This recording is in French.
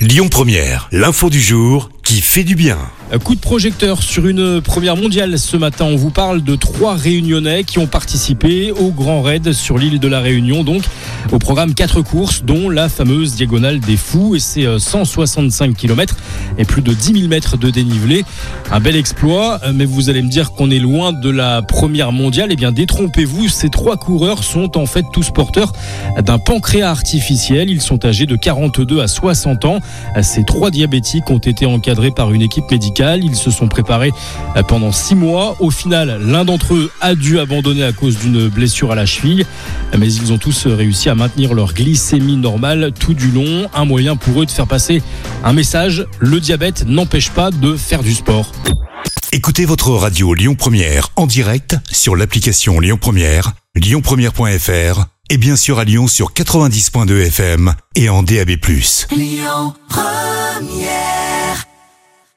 Lyon Première, l'info du jour qui fait du bien. Coup de projecteur sur une première mondiale ce matin. On vous parle de trois Réunionnais qui ont participé au Grand Raid sur l'île de la Réunion. Donc, au programme quatre courses, dont la fameuse Diagonale des Fous. Et c'est 165 km et plus de 10 000 mètres de dénivelé. Un bel exploit, mais vous allez me dire qu'on est loin de la première mondiale. Eh bien, détrompez-vous, ces trois coureurs sont en fait tous porteurs d'un pancréas artificiel. Ils sont âgés de 42 à 60 ans. Ces trois diabétiques ont été encadrés par une équipe médicale ils se sont préparés euh, pendant six mois. Au final, l'un d'entre eux a dû abandonner à cause d'une blessure à la cheville. Mais ils ont tous réussi à maintenir leur glycémie normale tout du long. Un moyen pour eux de faire passer un message. Le diabète n'empêche pas de faire du sport. Écoutez votre radio Lyon Première en direct sur l'application Lyon Première, lyonpremière.fr et bien sûr à Lyon sur 90.2 FM et en DAB+. Lyon Première